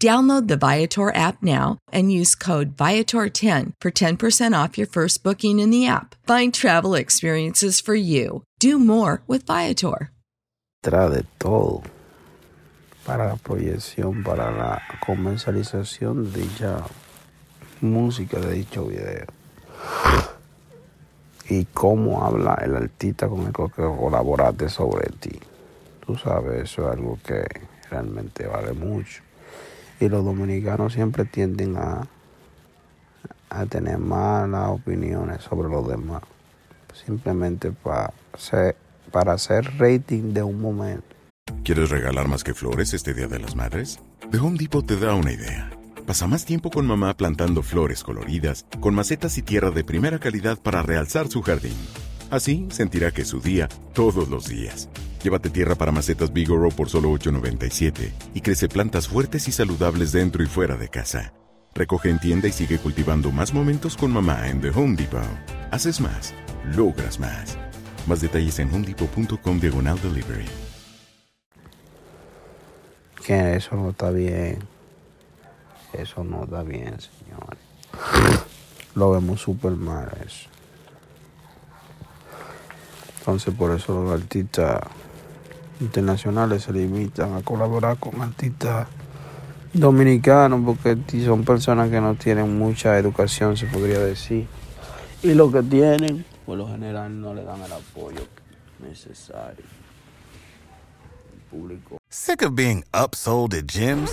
Download the Viator app now and use code Viator10 for 10% off your first booking in the app. Find travel experiences for you. Do more with Viator. Tra de todo para la proyección, para la comercialización de dicha música, de dicho video. Y cómo habla el artista con el que colaboraste sobre ti. Tú sabes, eso es algo que realmente vale mucho. Y los dominicanos siempre tienden a, a tener malas opiniones sobre los demás. Simplemente para para hacer rating de un momento. ¿Quieres regalar más que flores este Día de las Madres? The Home Depot te da una idea. Pasa más tiempo con mamá plantando flores coloridas, con macetas y tierra de primera calidad para realzar su jardín. Así sentirá que es su día todos los días. Llévate tierra para macetas Bigoro por solo $8.97 y crece plantas fuertes y saludables dentro y fuera de casa. Recoge en tienda y sigue cultivando más momentos con mamá en The Home Depot. Haces más, logras más. Más detalles en homedepot.com diagonal delivery. Que eso no está bien. Eso no está bien, señores. Lo vemos súper mal eso. Entonces por eso los artistas internacionales se limitan a colaborar con artistas dominicanos porque son personas que no tienen mucha educación, se podría decir. Y lo que tienen, por lo general, no le dan el apoyo necesario. El público. Sick of being upsold at gyms?